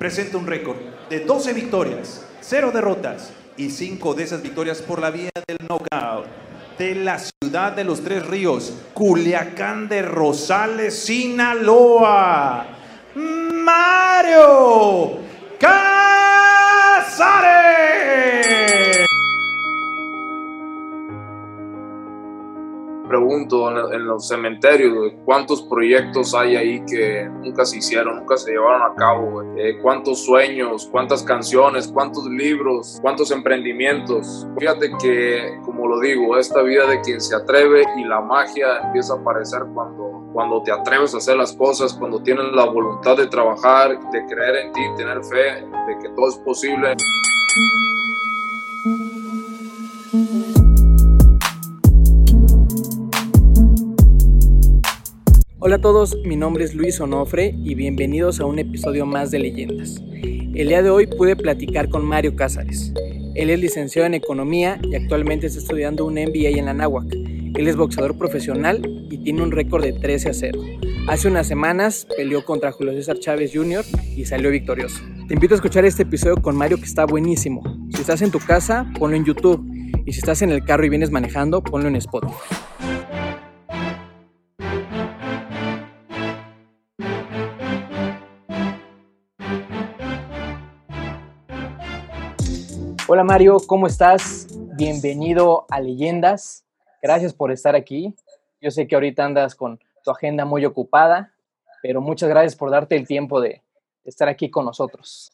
presenta un récord de 12 victorias, 0 derrotas y 5 de esas victorias por la vía del knockout. De la ciudad de los Tres Ríos, Culiacán de Rosales, Sinaloa, Mario Casares. Pregunto en, los cementerios, cuántos proyectos hay ahí que nunca se hicieron, nunca se llevaron a cabo, eh, cuántos sueños, cuántas canciones, cuántos libros, cuántos emprendimientos. Fíjate que, como lo digo, esta vida de quien se atreve y la magia empieza a aparecer cuando, cuando te atreves a hacer las cosas, cuando tienes la voluntad de trabajar, de creer en ti, tener fe de que todo es posible. Hola a todos, mi nombre es Luis Onofre y bienvenidos a un episodio más de Leyendas. El día de hoy pude platicar con Mario Cázares. Él es licenciado en Economía y actualmente está estudiando un MBA en la NAWAC. Él es boxeador profesional y tiene un récord de 13 a 0. Hace unas semanas peleó contra Julio César Chávez Jr. y salió victorioso. Te invito a escuchar este episodio con Mario que está buenísimo. Si estás en tu casa, ponlo en YouTube. Y si estás en el carro y vienes manejando, ponlo en Spotify. Hola Mario, ¿cómo estás? Bienvenido a Leyendas. Gracias por estar aquí. Yo sé que ahorita andas con tu agenda muy ocupada, pero muchas gracias por darte el tiempo de estar aquí con nosotros.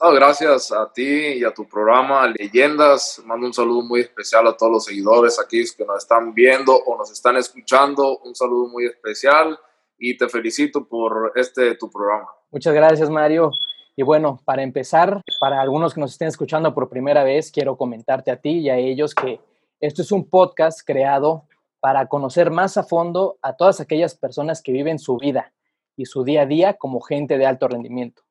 gracias a ti y a tu programa Leyendas. Mando un saludo muy especial a todos los seguidores aquí que nos están viendo o nos están escuchando. Un saludo muy especial y te felicito por este tu programa. Muchas gracias, Mario. Y bueno, para empezar, para algunos que nos estén escuchando por primera vez, quiero comentarte a ti y a ellos que esto es un podcast creado para conocer más a fondo a todas aquellas personas que viven su vida y su día a día como gente de alto rendimiento.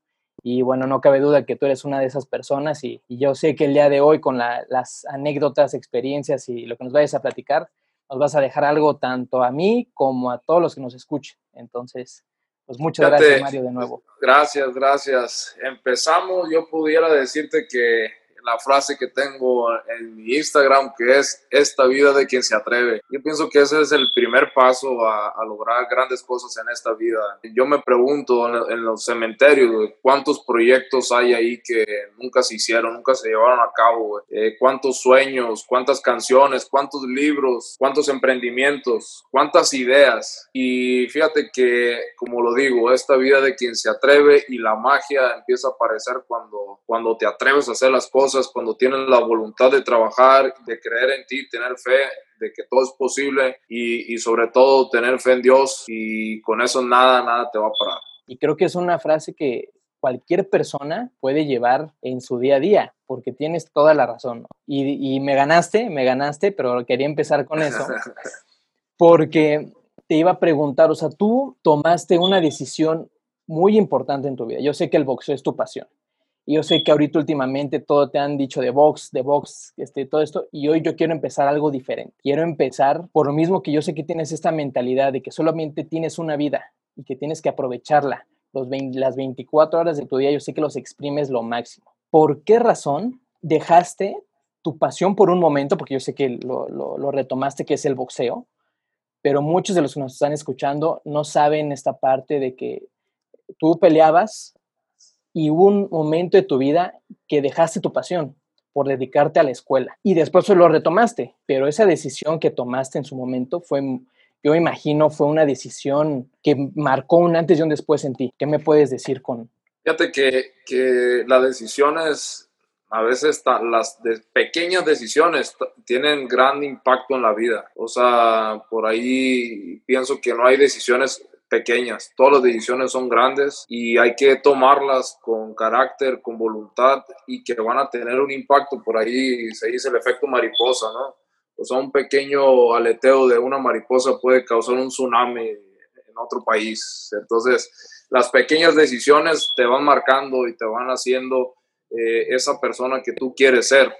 Y bueno, no cabe duda que tú eres una de esas personas y, yo sé que el día de hoy con las anécdotas, experiencias y lo que nos vayas a platicar, nos vas a dejar algo tanto a mí como a todos los que nos escuchen. Entonces, pues muchas gracias, Mario, de nuevo. Gracias, gracias. Empezamos, yo pudiera decirte que la frase que tengo en mi Instagram, que es esta vida de quien se atreve. Yo pienso que ese es el primer paso a, lograr grandes cosas en esta vida. Yo me pregunto en, los cementerios cuántos proyectos hay ahí que nunca se hicieron, nunca se llevaron a cabo, eh, cuántos sueños, cuántas canciones, cuántos libros, cuántos emprendimientos, cuántas ideas. Y fíjate que, como lo digo, esta vida de quien se atreve y la magia empieza a aparecer cuando, cuando te atreves a hacer las cosas cuando tienes la voluntad de trabajar, de creer en ti, tener fe de que todo es posible y, y sobre todo tener fe en Dios y con eso nada, nada te va a parar. Y creo que es una frase que cualquier persona puede llevar en su día a día, porque tienes toda la razón. Y, y, me ganaste, me ganaste, pero quería empezar con eso, porque te iba a preguntar, o sea, tú tomaste una decisión muy importante en tu vida. Yo sé que el boxeo es tu pasión, y yo sé que ahorita últimamente todo te han dicho de box, de box, este, todo esto, y hoy yo quiero empezar algo diferente. Quiero empezar por lo mismo que yo sé que tienes esta mentalidad de que solamente tienes una vida y que tienes que aprovecharla. Los las 24 horas de tu día yo sé que los exprimes lo máximo. ¿Por qué razón dejaste tu pasión por un momento, porque yo sé que lo, lo retomaste, que es el boxeo, pero muchos de los que nos están escuchando no saben esta parte de que tú peleabas y un momento de tu vida que dejaste tu pasión por dedicarte a la escuela y después lo retomaste, pero esa decisión que tomaste en su momento fue, yo imagino, fue una decisión que marcó un antes y un después en ti. ¿Qué me puedes decir con? Fíjate que, que las decisiones, a veces las pequeñas decisiones tienen gran impacto en la vida. O sea, por ahí pienso que no hay decisiones pequeñas. Todas las decisiones son grandes y hay que tomarlas con carácter, con voluntad y que van a tener un impacto. Por ahí se dice el efecto mariposa, ¿no? O sea, un pequeño aleteo de una mariposa puede causar un tsunami en otro país. Entonces, las pequeñas decisiones te van marcando y te van haciendo eh, esa persona que tú quieres ser.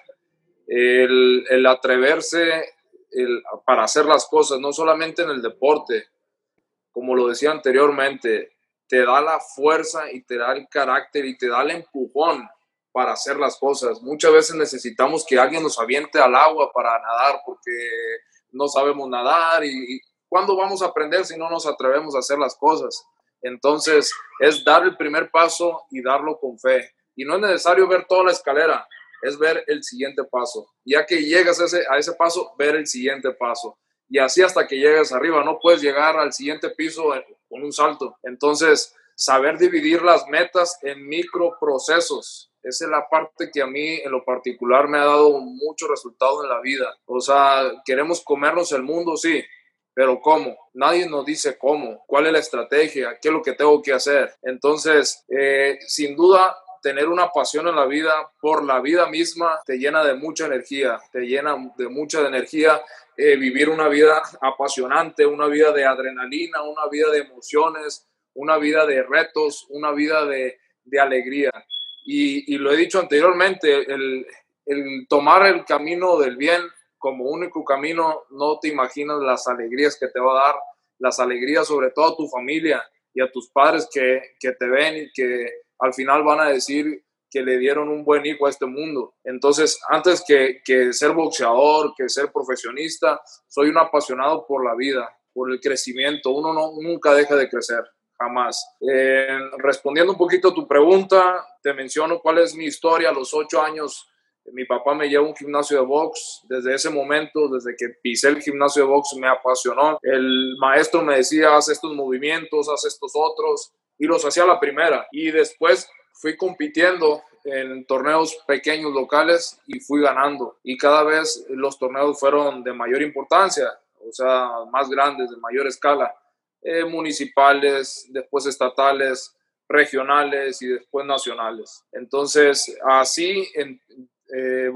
El, el atreverse el, para hacer las cosas, no solamente en el deporte, como lo decía anteriormente, te da la fuerza y te da el carácter y te da el empujón para hacer las cosas. Muchas veces necesitamos que alguien nos aviente al agua para nadar porque no sabemos nadar y, ¿cuándo vamos a aprender si no nos atrevemos a hacer las cosas? Entonces es dar el primer paso y darlo con fe. Y no es necesario ver toda la escalera, es ver el siguiente paso. Ya que llegas a ese, a ese paso, ver el siguiente paso. Y así hasta que llegues arriba, no puedes llegar al siguiente piso con un salto. Entonces, saber dividir las metas en microprocesos. Esa es la parte que a mí en lo particular me ha dado mucho resultado en la vida. O sea, queremos comernos el mundo, sí, pero ¿cómo? Nadie nos dice cómo, cuál es la estrategia, qué es lo que tengo que hacer. Entonces, eh, sin duda, tener una pasión en la vida por la vida misma te llena de mucha energía, te llena de mucha energía eh, vivir una vida apasionante, una vida de adrenalina, una vida de emociones, una vida de retos, una vida de, de alegría. Y, lo he dicho anteriormente, el, el tomar el camino del bien como único camino, no te imaginas las alegrías que te va a dar, las alegrías sobre todo a tu familia y a tus padres que, que te ven y que al final van a decir que le dieron un buen hijo a este mundo. Entonces, antes que, que ser boxeador, que ser profesionista, soy un apasionado por la vida, por el crecimiento. Uno no, nunca deja de crecer, jamás. Eh, respondiendo un poquito a tu pregunta, te menciono cuál es mi historia a los ocho años mi papá me llevó a un gimnasio de box. Desde ese momento, desde que pisé el gimnasio de box, me apasionó. El maestro me decía, haz estos movimientos, haz estos otros, y los hacía la primera. Y después fui compitiendo en torneos pequeños locales y fui ganando. Y cada vez los torneos fueron de mayor importancia, o sea, más grandes, de mayor escala. Eh, municipales, después estatales, regionales y después nacionales. Entonces, así en, eh,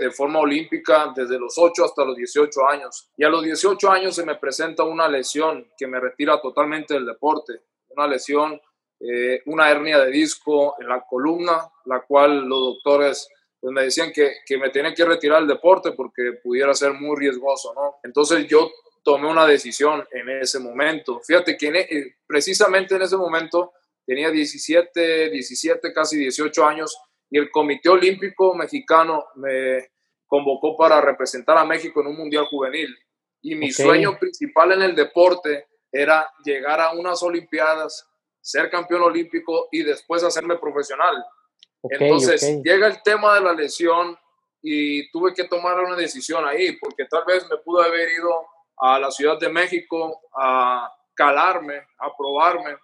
de forma olímpica desde los 8 hasta los 18 años. Y a los 18 años se me presenta una lesión que me retira totalmente del deporte. Una lesión, eh, una hernia de disco en la columna, la cual los doctores pues, me decían que, que me tenía que retirar del deporte porque pudiera ser muy riesgoso, ¿no? Entonces yo tomé una decisión en ese momento. Fíjate que e, precisamente en ese momento tenía 17, 17, casi 18 años y el Comité Olímpico Mexicano me convocó para representar a México en un Mundial Juvenil. Y mi sueño principal en el deporte era llegar a unas Olimpiadas, ser campeón olímpico y después hacerme profesional. Entonces llega el tema de la lesión y tuve que tomar una decisión ahí, porque tal vez me pudo haber ido a la Ciudad de México a calarme, a probarme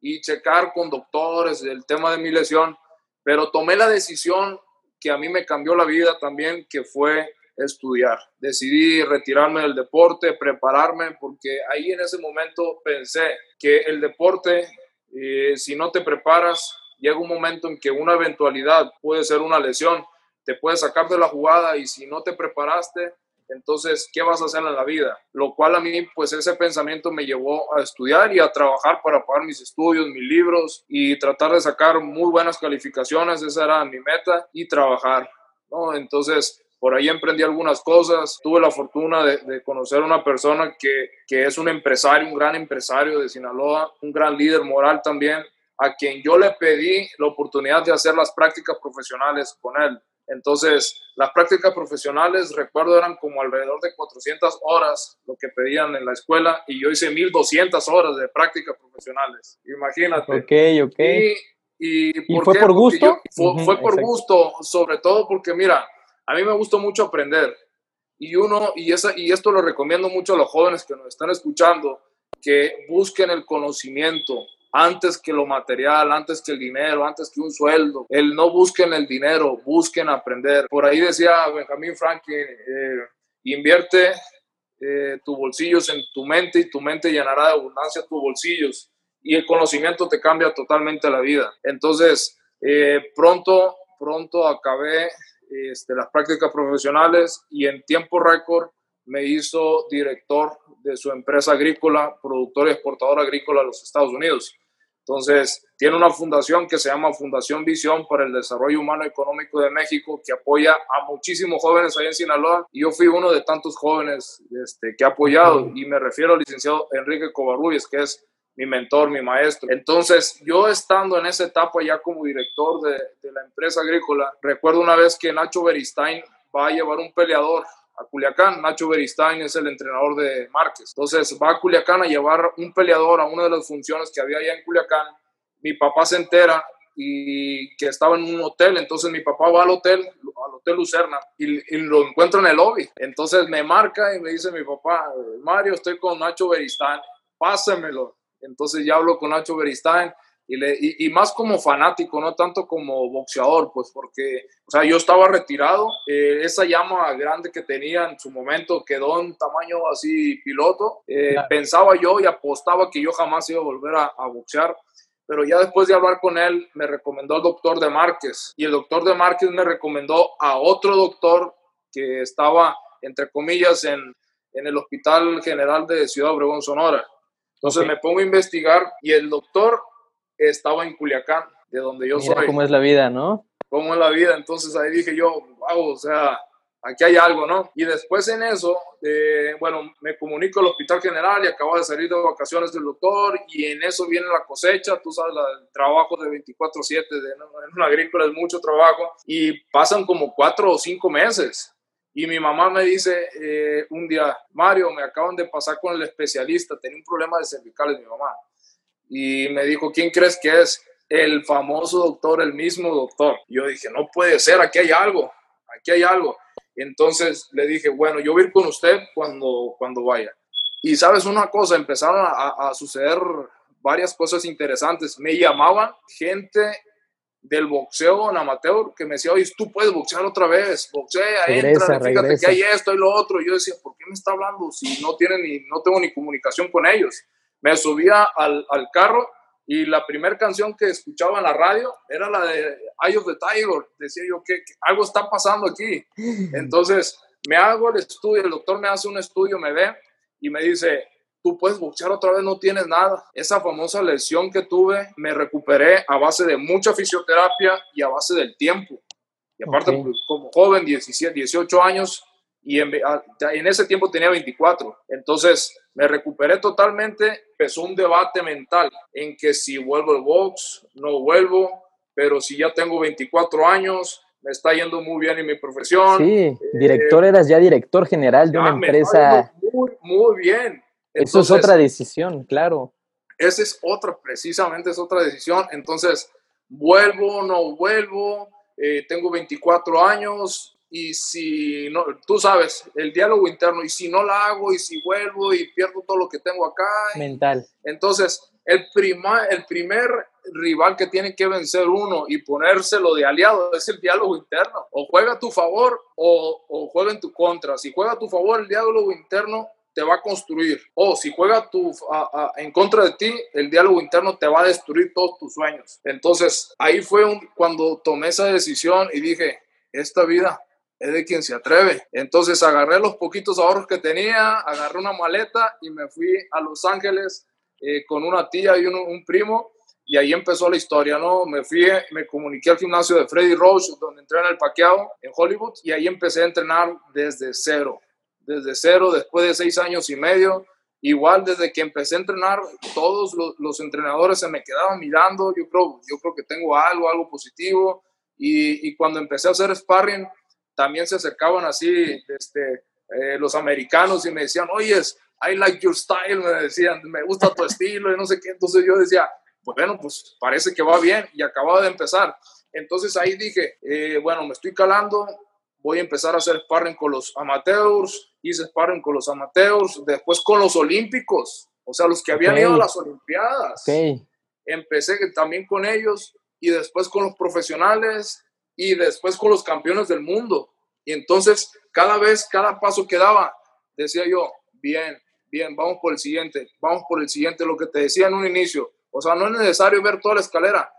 y checar con doctores el tema de mi lesión pero tomé la decisión que a mí me cambió la vida también, que fue estudiar. Decidí retirarme del deporte, prepararme, porque ahí en ese momento pensé que el deporte, eh, si no te preparas, llega un momento en que una eventualidad puede ser una lesión, te puede sacar de la jugada y si no te preparaste, entonces, ¿qué vas a hacer en la vida? Lo cual a mí, pues ese pensamiento me llevó a estudiar y a trabajar para pagar mis estudios, mis libros y tratar de sacar muy buenas calificaciones, esa era mi meta, y trabajar, ¿no? Entonces, por ahí emprendí algunas cosas, tuve la fortuna de, conocer a una persona que, que es un empresario, un gran empresario de Sinaloa, un gran líder moral también, a quien yo le pedí la oportunidad de hacer las prácticas profesionales con él. Entonces, las prácticas profesionales, recuerdo, eran como alrededor de 400 horas lo que pedían en la escuela y yo hice 1200 horas de prácticas profesionales. Imagínate. Ok, ok. ¿Y, fue por gusto? fue, por gusto, sobre todo porque, mira, a mí me gusta mucho aprender. Y uno, y, esa, y esto lo recomiendo mucho a los jóvenes que nos están escuchando, que busquen el conocimiento, antes que lo material, antes que el dinero, antes que un sueldo. El no busquen el dinero, busquen aprender. Por ahí decía Benjamin Franklin, eh, invierte eh, tus bolsillos en tu mente y tu mente llenará de abundancia tus bolsillos. Y el conocimiento te cambia totalmente la vida. Entonces, eh, pronto, pronto acabé este, las prácticas profesionales y en tiempo récord me hizo director de su empresa agrícola, productor y exportador agrícola a los Estados Unidos. Entonces, tiene una fundación que se llama Fundación Visión para el Desarrollo Humano Económico de México, que apoya a muchísimos jóvenes ahí en Sinaloa. Y yo fui uno de tantos jóvenes este, que ha apoyado, y me refiero al licenciado Enrique Covarrubias, que es mi mentor, mi maestro. Entonces, yo estando en esa etapa ya como director de, la empresa agrícola, recuerdo una vez que Nacho Beristain va a llevar un peleador a Culiacán. Nacho Beristain es el entrenador de Márquez. Entonces va a Culiacán a llevar un peleador a una de las funciones que había allá en Culiacán. Mi papá se entera y que estaba en un hotel, entonces mi papá va al hotel, al hotel Lucerna, y, lo encuentra en el lobby. Entonces me marca y me dice mi papá, Mario, estoy con Nacho Beristain, pásemelo. Entonces ya hablo con Nacho Beristain y, más como fanático, no tanto como boxeador, pues porque, o sea, yo estaba retirado, eh, esa llama grande que tenía en su momento quedó en tamaño así piloto, eh, pensaba yo y apostaba que yo jamás iba a volver a, boxear, pero ya después de hablar con él, me recomendó al doctor de Márquez y el doctor de Márquez me recomendó a otro doctor que estaba, entre comillas, en, en el Hospital General de Ciudad Obregón, Sonora. Entonces me pongo a investigar y el doctor estaba en Culiacán, de donde yo Mira soy. ¿Cómo es la vida, no? ¿Cómo es la vida? Entonces ahí dije yo, wow, o sea, aquí hay algo, ¿no? Y después en eso, eh, bueno, me comunico al Hospital General y acabo de salir de vacaciones del doctor y en eso viene la cosecha, tú sabes, el trabajo de 24/7 en una agrícola es mucho trabajo y pasan como cuatro o cinco meses. Y mi mamá me dice eh, un día, Mario, me acaban de pasar con el especialista, tenía un problema de cervicales mi mamá y me dijo, ¿quién crees que es? El famoso doctor, el mismo doctor. Yo dije, no puede ser, aquí hay algo, aquí hay algo. Entonces le dije, bueno, yo voy a ir con usted cuando, cuando vaya. Y sabes una cosa, empezaron a, suceder varias cosas interesantes. Me llamaban gente del boxeo en amateur que me decía, oye, tú puedes boxear otra vez, boxea, entra, fíjate que hay esto y lo otro. Y yo decía, ¿por qué me está hablando si no, tiene ni, no tengo ni comunicación con ellos? me subía al, al carro y la primera canción que escuchaba en la radio era la de Eye of the Tiger. Decía yo que, algo está pasando aquí. Entonces me hago el estudio, el doctor me hace un estudio, me ve y me dice, tú puedes boxear otra vez, no tienes nada. Esa famosa lesión que tuve, me recuperé a base de mucha fisioterapia y a base del tiempo. Y aparte, pues, como joven, 17, 18 años, y en, en, ese tiempo tenía 24. Entonces me recuperé totalmente. Empezó un debate mental en que si vuelvo al box, no vuelvo, pero si ya tengo 24 años, me está yendo muy bien en mi profesión. Sí, director, eras ya director general de una empresa. Muy, muy bien. Eso es otra decisión, claro. Esa es otra, precisamente es otra decisión. Entonces, vuelvo, no vuelvo, eh, tengo 24 años, y si no, tú sabes, el diálogo interno, y si no la hago, y si vuelvo y pierdo todo lo que tengo acá. Mental. Entonces, el, prima, el primer rival que tiene que vencer uno y ponérselo de aliado es el diálogo interno. O juega a tu favor o, o juega en tu contra. Si juega a tu favor, el diálogo interno te va a construir. O si juega tu, en contra de ti, el diálogo interno te va a destruir todos tus sueños. Entonces, ahí fue un, cuando tomé esa decisión y dije, esta vida es de quien se atreve. Entonces agarré los poquitos ahorros que tenía, agarré una maleta y me fui a Los Ángeles eh, con una tía y un, primo y ahí empezó la historia, ¿no? Me fui, me comuniqué al gimnasio de Freddy Roach, donde entré en el paqueado en Hollywood y ahí empecé a entrenar desde cero, desde cero, después de seis años y medio. Igual desde que empecé a entrenar, todos los, los entrenadores se me quedaban mirando, yo creo, yo creo que tengo algo, algo positivo. Y, y cuando empecé a hacer sparring, también se acercaban así este, eh, los americanos y me decían, oye, I like your style, me decían, me gusta tu estilo y no sé qué. Entonces yo decía, bueno, pues parece que va bien y acababa de empezar. Entonces ahí dije, eh, bueno, me estoy calando, voy a empezar a hacer sparring con los amateurs, hice sparring con los amateurs, después con los olímpicos, o sea, los que habían ido a las Olimpiadas. Empecé también con ellos y después con los profesionales y después con los campeones del mundo. Y entonces, cada vez, cada paso que daba, decía yo, bien, bien, vamos por el siguiente, vamos por el siguiente, lo que te decía en un inicio. O sea, no es necesario ver toda la escalera,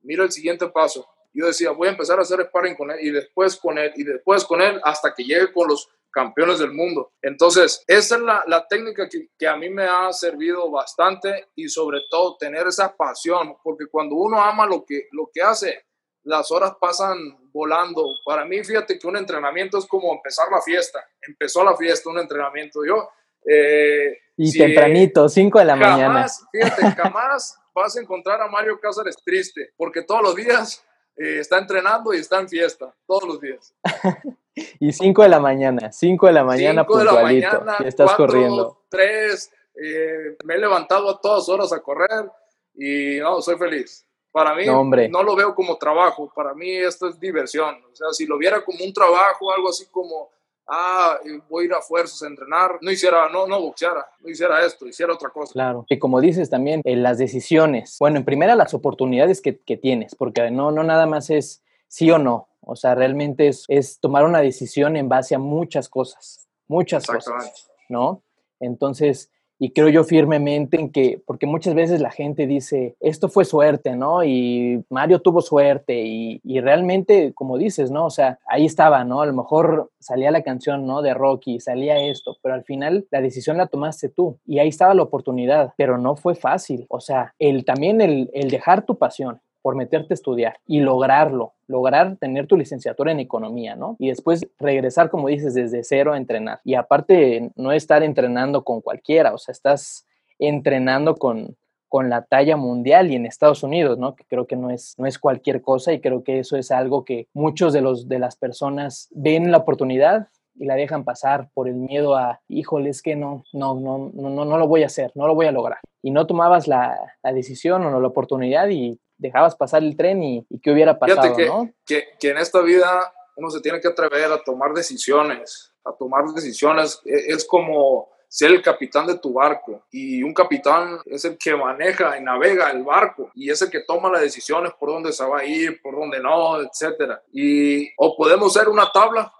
mira el siguiente paso. Yo decía, voy a empezar a hacer sparring con él y después con él y después con él hasta que llegue con los campeones del mundo. Entonces, esa es la, la técnica que, que, a mí me ha servido bastante y sobre todo tener esa pasión, porque cuando uno ama lo que, lo que hace, las horas pasan volando. Para mí, fíjate que un entrenamiento es como empezar la fiesta. Empezó la fiesta, un entrenamiento. Yo, eh, Y tempranito, 5 de la jamás, mañana. Fíjate, jamás vas a encontrar a Mario Cázares triste, porque todos los días eh, está entrenando y está en fiesta, todos los días. y 5 de la mañana, 5 de la mañana Cinco de la puntualito, mañana, y estás cuatro, corriendo. Tres, eh, me he levantado a todas horas a correr y no, soy feliz. Para mí No, hombre. no lo veo como trabajo, para mí esto es diversión. O sea, si lo viera como un trabajo, algo así como, ah, eh, voy a ir a fuerzas a entrenar, no hiciera, no, no boxeara, no hiciera esto, hiciera otra cosa. Claro. Y como dices también, en las decisiones. Bueno, en primera las oportunidades que, que tienes, porque no, no nada más es sí o no. O sea, realmente es, es tomar una decisión en base a muchas cosas, muchas Exactamente. cosas, ¿no? Entonces, y creo yo firmemente en que, porque muchas veces la gente dice, esto fue suerte, ¿no? Y Mario tuvo suerte y, y realmente, como dices, ¿no? O sea, ahí estaba, ¿no? A lo mejor salía la canción, ¿no? De Rocky, salía esto, pero al final la decisión la tomaste tú y ahí estaba la oportunidad, pero no fue fácil. O sea, el, también el, el dejar tu pasión, por meterte a estudiar y lograrlo, lograr tener tu licenciatura en economía, ¿no? Y después regresar, como dices, desde cero a entrenar. Y aparte, no estar entrenando con cualquiera, o sea, estás entrenando con, con la talla mundial y en Estados Unidos, ¿no? Que creo que no es, no es cualquier cosa y creo que eso es algo que muchos de, los, de las personas ven la oportunidad y la dejan pasar por el miedo a, híjole, es que no, no, no, no, no, lo voy a hacer, no lo voy a lograr. Y no tomabas la, la decisión o la oportunidad y dejabas pasar el tren y, y qué hubiera pasado, que, ¿no? que, que en esta vida uno se tiene que atrever a tomar decisiones, a tomar decisiones. E- Es como ser el capitán de tu barco y un capitán es el que maneja y navega el barco y es el que toma las decisiones por dónde se va a ir, por dónde no, etcétera. Y o podemos ser una tabla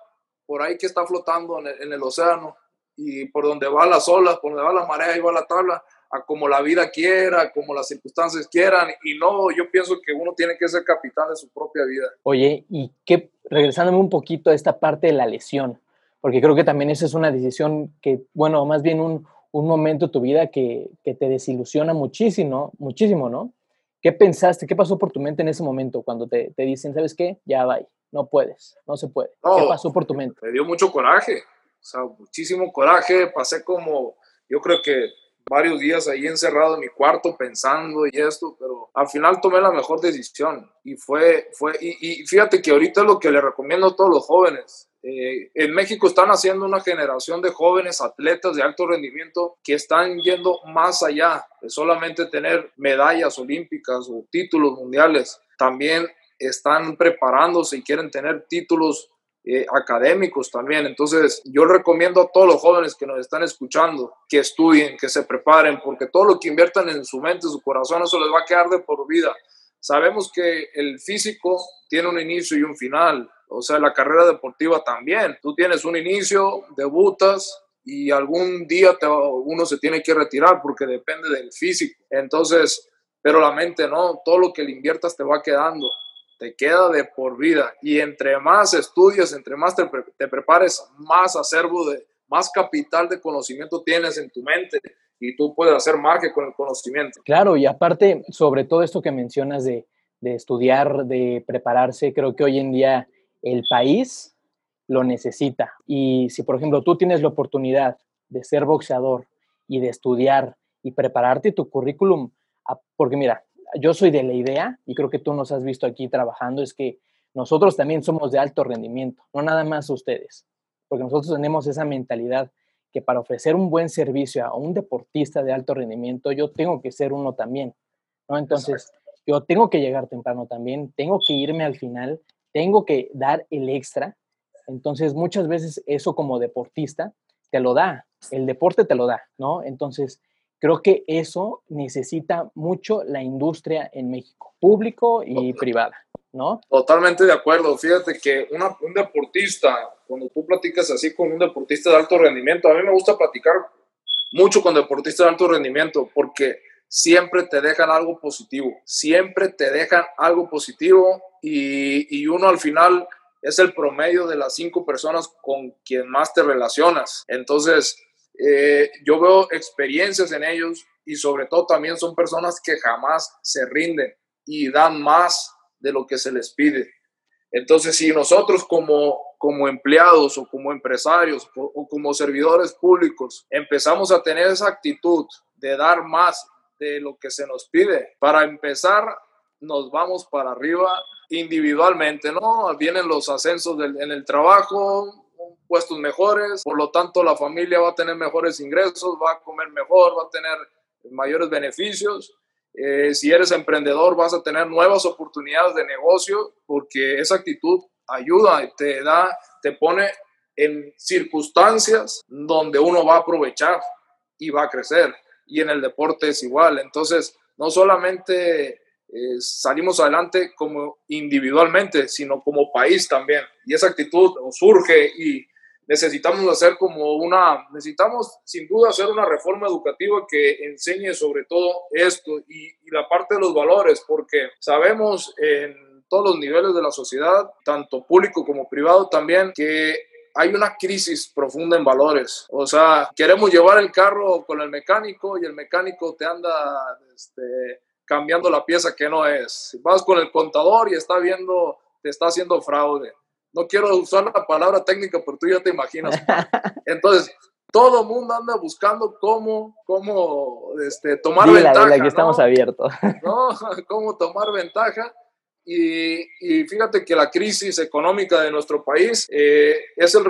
por ahí que está flotando en el, en el océano y por donde va las olas, por donde va la marea, ahí va la tabla, a como la vida quiera, como las circunstancias quieran. Y no, yo pienso que uno tiene que ser capitán de su propia vida. Oye, y qué, regresándome un poquito a esta parte de la lesión, porque creo que también esa es una decisión que, bueno, más bien un, un momento de tu vida que, que te desilusiona muchísimo, muchísimo, ¿no? ¿Qué pensaste? ¿Qué pasó por tu mente en ese momento cuando te, te dicen, ¿sabes qué? Ya va, no puedes, no se puede. ¿Qué No. pasó por tu mente? me dio mucho coraje, o sea, muchísimo coraje. Pasé como, yo creo que varios días ahí encerrado en mi cuarto pensando y esto, pero al final tomé la mejor decisión y fue, fue, y, y fíjate que ahorita es lo que le recomiendo a todos los jóvenes. Eh, en México están haciendo una generación de jóvenes atletas de alto rendimiento que están yendo más allá de solamente tener medallas olímpicas o títulos mundiales. También están preparándose y quieren tener títulos eh, académicos también. Entonces, yo recomiendo a todos los jóvenes que nos están escuchando que estudien, que se preparen, porque todo lo que inviertan en su mente, su corazón, eso les va a quedar de por vida. Sabemos que el físico tiene un inicio y un final, o sea, la carrera deportiva también. Tú tienes un inicio, debutas y algún día te- uno se tiene que retirar porque depende del físico. Entonces, pero la mente no, todo lo que le inviertas te va quedando te queda de por vida. Y entre más estudias, entre más te, pre- te prepares, más acervo de, más capital de conocimiento tienes en tu mente y tú puedes hacer magia con el conocimiento. Claro, y aparte, sobre todo esto que mencionas de, de estudiar, de prepararse, creo que hoy en día el país lo necesita. Y si, por ejemplo, tú tienes la oportunidad de ser boxeador y de estudiar y prepararte tu currículum, a- porque mira, yo soy de la idea, y creo que tú nos has visto aquí trabajando, es que nosotros también somos de alto rendimiento, no nada más ustedes, porque nosotros tenemos esa mentalidad que para ofrecer un buen servicio a un deportista de alto rendimiento, yo tengo que ser uno también, ¿no? Entonces, yo tengo que llegar temprano también, tengo que irme al final, tengo que dar el extra. Entonces, muchas veces eso como deportista te lo da, el deporte te lo da, ¿no? Entonces, creo que eso necesita mucho la industria en México, público y privada, ¿no? Totalmente de acuerdo. Fíjate que una- un deportista, cuando tú platicas así con un deportista de alto rendimiento, a mí me gusta platicar mucho con deportistas de alto rendimiento porque siempre te dejan algo positivo, siempre te dejan algo positivo y, y uno al final es el promedio de las cinco personas con quien más te relacionas. Entonces, eh, yo veo experiencias en ellos y sobre todo también son personas que jamás se rinden y dan más de lo que se les pide. Entonces, si nosotros como como empleados o como empresarios o, como servidores públicos empezamos a tener esa actitud de dar más de lo que se nos pide, para empezar nos vamos para arriba individualmente, ¿no? Vienen los ascensos en el trabajo, puestos mejores, por lo tanto la familia va a tener mejores ingresos, va a comer mejor, va a tener mayores beneficios. Eh, si eres emprendedor vas a tener nuevas oportunidades de negocio porque esa actitud ayuda, te da, te pone en circunstancias donde uno va a aprovechar y va a crecer. Y en el deporte es igual. Entonces, no solamente eh, salimos adelante como individualmente, sino como país también. Y esa actitud surge y necesitamos hacer como una, necesitamos sin duda hacer una reforma educativa que enseñe sobre todo esto y, y la parte de los valores, porque sabemos en todos los niveles de la sociedad, tanto público como privado también, que hay una crisis profunda en valores. O sea, queremos llevar el carro con el mecánico y el mecánico te anda este, cambiando la pieza que no es. Vas con el contador y está viendo, te está haciendo fraude. No quiero usar la palabra técnica, pero tú ya te imaginas. Entonces, todo mundo anda buscando cómo, cómo este, tomar ventaja. Dile, que estamos abiertos. ¿no? Cómo tomar ventaja y, fíjate que la crisis económica de nuestro país eh, es el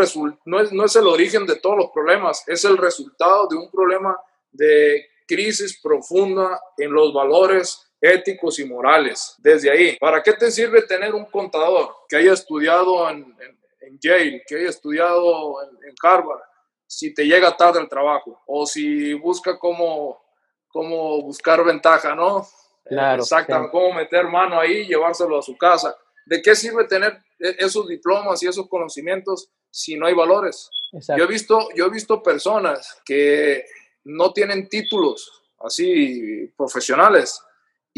no, es, no es el origen de todos los problemas, es el resultado de un problema de crisis profunda en los valores éticos y morales. Desde ahí, ¿para qué te sirve tener un contador que haya estudiado en, en, Yale, que haya estudiado en, en, Harvard, si te llega tarde el trabajo o si busca cómo, cómo buscar ventaja, ¿no? Claro, Exacto, cómo meter mano ahí y llevárselo a su casa. ¿De qué sirve tener e-, esos diplomas y esos conocimientos si no hay valores? Yo he, visto, yo he visto personas que no tienen títulos así profesionales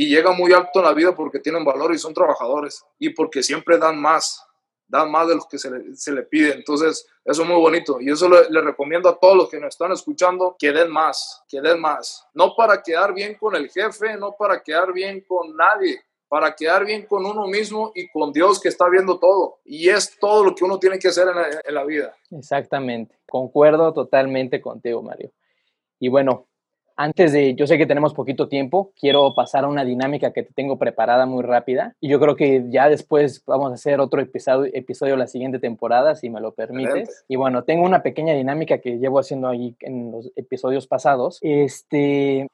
y llegan muy alto en la vida porque tienen valor y son trabajadores y porque siempre dan más dan más de lo que se le, se le pide. Entonces, eso es muy bonito. Y eso le, recomiendo a todos los que nos están escuchando que den más, que den más. No para quedar bien con el jefe, no para quedar bien con nadie, para quedar bien con uno mismo y con Dios que está viendo todo. Y es todo lo que uno tiene que hacer en la vida. Exactamente. Concuerdo totalmente contigo, Mario. Y bueno, antes de, yo sé que tenemos poquito tiempo, quiero pasar a una dinámica que te tengo preparada muy rápida y yo creo que ya después vamos a hacer otro episodio, episodio la siguiente temporada, si me lo permites. Y bueno, tengo una pequeña dinámica que llevo haciendo ahí en los episodios pasados. Este,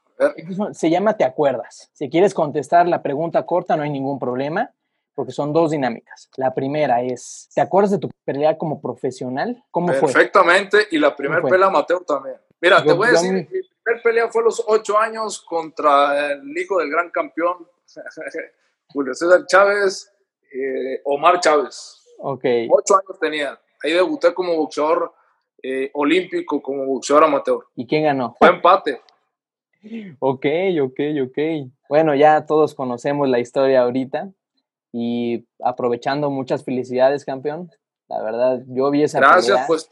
se llama Te acuerdas. Si quieres contestar la pregunta corta, no hay ningún problema porque son dos dinámicas. La primera es, ¿te acuerdas de tu pelea como profesional? ¿Cómo fue? Perfectamente, y la primera pelea amateur también. Mira, te voy a decir, mi primera pelea fue a los ocho años contra el hijo del gran campeón, Julio César Chávez, eh, Omar Chávez. Ok. Ocho años tenía. Ahí debuté como boxeador eh, olímpico, como boxeador amateur. ¿Y quién ganó? Fue empate. ok, ok, ok. Bueno, ya todos conocemos la historia ahorita y aprovechando muchas felicidades, campeón. La verdad, yo vi esa Gracias, pues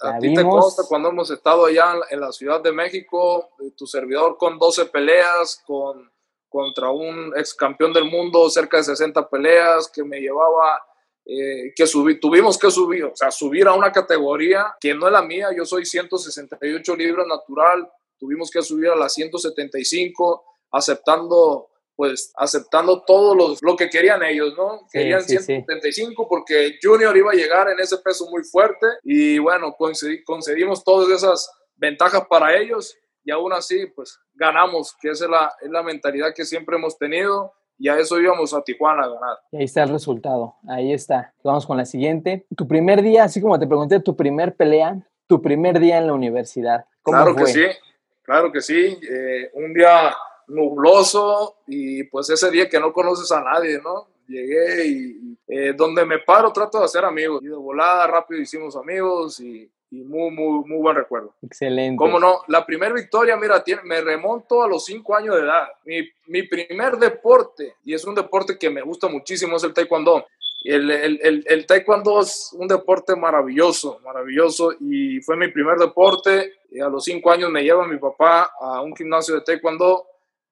a ti te consta cuando hemos estado allá en la Ciudad de México, eh, tu servidor con 12 peleas, con, contra un ex campeón del mundo, cerca de 60 peleas, que me llevaba, eh, que subí, tuvimos que subir, o sea, subir a una categoría que no es la mía, yo soy 168 libras natural, tuvimos que subir a las 175, aceptando pues aceptando todo lo que querían ellos, ¿no? Querían 175 porque Junior iba a llegar en ese peso muy fuerte y bueno, concedimos todas esas ventajas para ellos y aún así pues ganamos, que esa es la, es la mentalidad que siempre hemos tenido y a eso íbamos a Tijuana a ganar. Y ahí está el resultado, ahí está. Vamos con la siguiente. Tu primer día, así como te pregunté, tu primer pelea, tu primer día en la universidad. claro que sí, claro que sí. Eh, un día nubloso y pues ese día que no conoces a nadie, ¿no? Llegué y eh, donde me paro trato de hacer amigos y de volada rápido hicimos amigos y, muy, muy, muy buen recuerdo. Excelente. ¿Cómo no? La primera victoria, mira, tiene, me remonto a los cinco años de edad. Mi, mi, primer deporte, y es un deporte que me gusta muchísimo, es el taekwondo. El, el, el, el, taekwondo es un deporte maravilloso, maravilloso, y fue mi primer deporte. Y a los cinco años me lleva mi papá a un gimnasio de taekwondo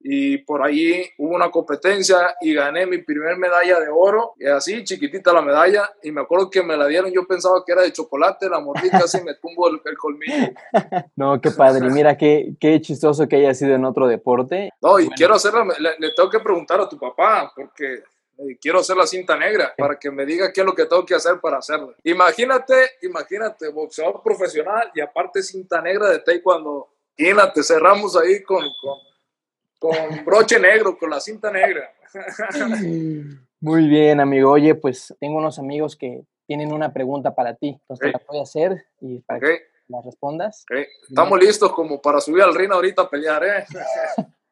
y por ahí hubo una competencia y gané mi primer medalla de oro, y así chiquitita la medalla, y me acuerdo que me la dieron, yo pensaba que era de chocolate, la mordí casi me tumbo el, colmillo. No, qué padre, mira qué, qué chistoso que haya sido en otro deporte. No, y quiero hacerla, le, tengo que preguntar a tu papá, porque eh, quiero hacer la cinta negra para que me diga qué es lo que tengo que hacer para hacerla. Imagínate, imagínate, boxeador profesional y aparte cinta negra de taekwondo. Imagínate, cerramos ahí con con broche negro, con la cinta negra. Muy bien, amigo. Oye, pues tengo unos amigos que tienen una pregunta para ti. Entonces te la voy a hacer y para que la respondas. Estamos listos como para subir al ring ahorita a pelear, ¿eh?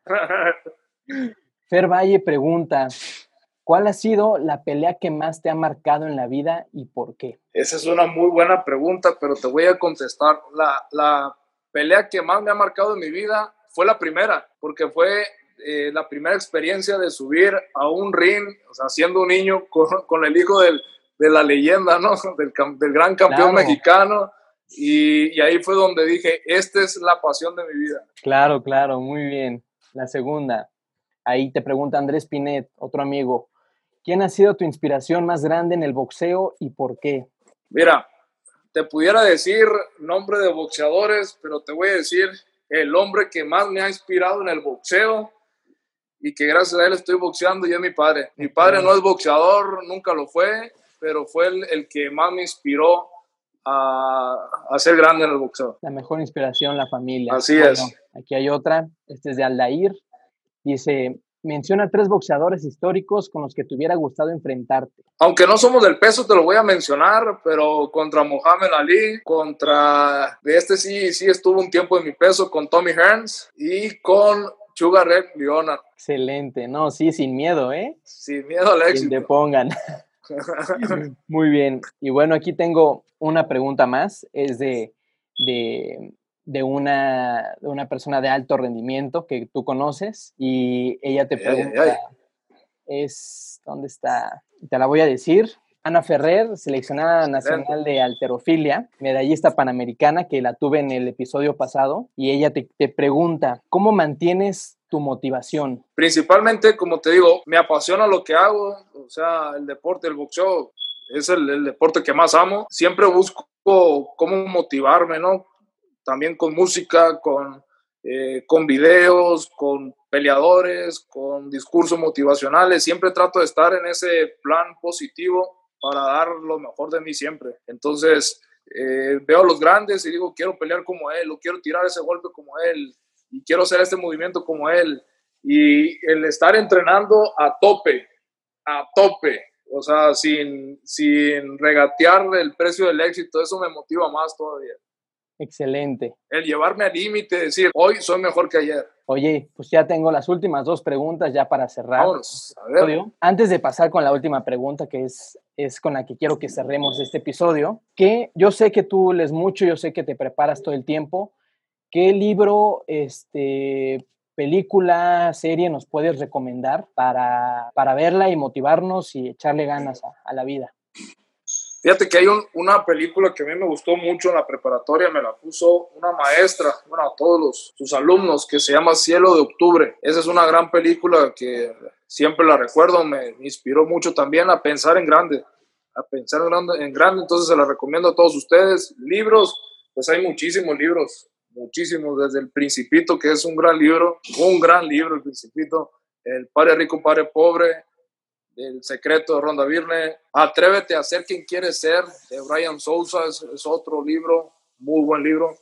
Fer Valle pregunta, ¿cuál ha sido la pelea que más te ha marcado en la vida y por qué? Esa es una muy buena pregunta, pero te voy a contestar. La, la pelea que más me ha marcado en mi vida fue la primera, porque fue eh, la primera experiencia de subir a un ring, o sea, siendo un niño con, el hijo del, de la leyenda, ¿no? Del, del gran campeón mexicano. Y, y, ahí fue donde dije, esta es la pasión de mi vida. Claro, claro, muy bien. La segunda, ahí te pregunta Andrés Pinet, otro amigo, ¿quién ha sido tu inspiración más grande en el boxeo y por qué? Mira, te pudiera decir nombre de boxeadores, pero te voy a decir el hombre que más me ha inspirado en el boxeo y que gracias a él estoy boxeando y es mi padre. Mi padre no es boxeador, nunca lo fue, pero fue el, que más me inspiró a, a, ser grande en el boxeo. La mejor inspiración, la familia. Así es. Aquí hay otra, este es de Aldair. Dice, Menciona tres boxeadores históricos con los que te hubiera gustado enfrentarte. Aunque no somos del peso, te lo voy a mencionar, pero contra Mohamed Ali, contra de este sí, sí estuvo un tiempo en mi peso con Tommy Hearns y con Sugar Red Leonard. Excelente, no, sí, sin miedo, ¿eh? Sin miedo al éxito. te pongan. Muy bien. Y bueno, aquí tengo una pregunta más. Es de, de de una, de una persona de alto rendimiento que tú conoces y ella te pregunta, es, ¿dónde está? Te la voy a decir. Ana Ferrer, seleccionada nacional de alterofilia, medallista panamericana, que la tuve en el episodio pasado, y ella te, te pregunta, ¿cómo mantienes tu motivación? Principalmente, como te digo, me apasiona lo que hago, o sea, el deporte, el boxeo, es el, el deporte que más amo. Siempre busco cómo motivarme, ¿no? También con música, con, eh, con videos, con peleadores, con discursos motivacionales. Siempre trato de estar en ese plan positivo para dar lo mejor de mí siempre. Entonces, eh, veo a los grandes y digo, quiero pelear como él, o quiero tirar ese golpe como él, y quiero hacer este movimiento como él. Y el estar entrenando a tope, a tope, o sea, sin, sin regatear el precio del éxito, eso me motiva más todavía. Excelente. El llevarme al límite, decir, hoy soy mejor que ayer. Oye, pues ya tengo las últimas dos preguntas ya para cerrar. Antes de pasar con la última pregunta, que es, es con la que quiero que cerremos este episodio, que yo sé que tú lees mucho, yo sé que te preparas todo el tiempo. ¿Qué libro, este, película, serie nos puedes recomendar para, para verla y motivarnos y echarle ganas a la vida? Fíjate que hay una película que a mí me gustó mucho en la preparatoria, me la puso una maestra, bueno, a todos sus alumnos, que se llama Cielo de Octubre. Esa es una gran película que siempre la recuerdo, me inspiró mucho también a pensar en grande, a pensar en grande, en grande, entonces se la recomiendo a todos ustedes. Libros, pues hay muchísimos libros, muchísimos, desde El Principito, que es un gran libro, un gran libro, El Principito, El Padre Rico, Padre Pobre, el secreto de Ronda Virne. Atrévete a ser quien quieres ser, de Brian Sousa, es, otro libro, muy buen libro.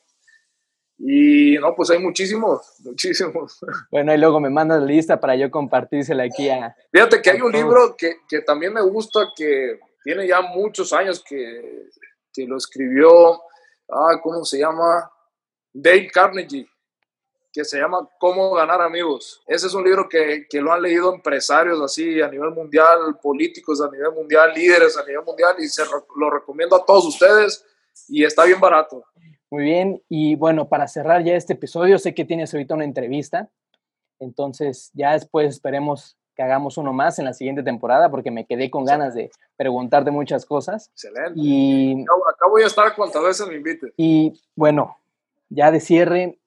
Y no, pues hay muchísimos, muchísimos. Bueno, y luego me mandas lista para yo compartírsela aquí a... Fíjate que hay un libro que, que, también me gusta, que tiene ya muchos años que, que lo escribió, ah, ¿cómo se llama? Dave Carnegie que se llama Cómo ganar amigos. Ese es un libro que, que, lo han leído empresarios así a nivel mundial, políticos a nivel mundial, líderes a nivel mundial y se lo recomiendo a todos ustedes y está bien barato. Muy bien, y bueno, para cerrar ya este episodio, sé que tienes ahorita una entrevista, entonces ya después esperemos que hagamos uno más en la siguiente temporada porque me quedé con ganas de preguntarte muchas cosas. Excelente. Y acá voy a estar cuantas veces me invite. Y bueno, ya de cierre,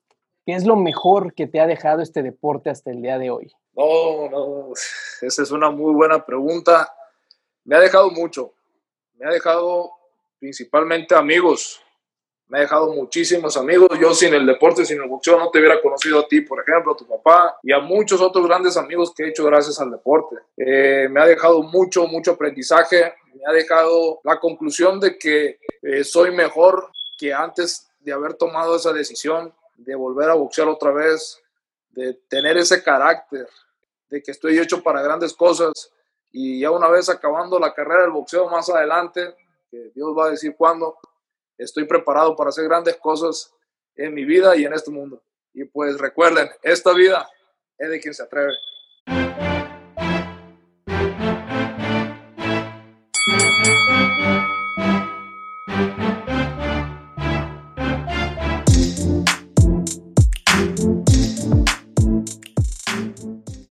¿Qué es lo mejor que te ha dejado este deporte hasta el día de hoy? No, no, esa es una muy buena pregunta. Me ha dejado mucho. Me ha dejado principalmente amigos. Me ha dejado muchísimos amigos. Yo sin el deporte, sin el boxeo, no te hubiera conocido a ti, por ejemplo, a tu papá y a muchos otros grandes amigos que he hecho gracias al deporte. Eh, me ha dejado mucho, mucho aprendizaje. Me ha dejado la conclusión de que eh, soy mejor que antes de haber tomado esa decisión de volver a boxear otra vez, de tener ese carácter, de que estoy hecho para grandes cosas y ya una vez acabando la carrera del boxeo más adelante, que Dios va a decir cuándo, estoy preparado para hacer grandes cosas en mi vida y en este mundo. Y pues recuerden, esta vida es de quien se atreve.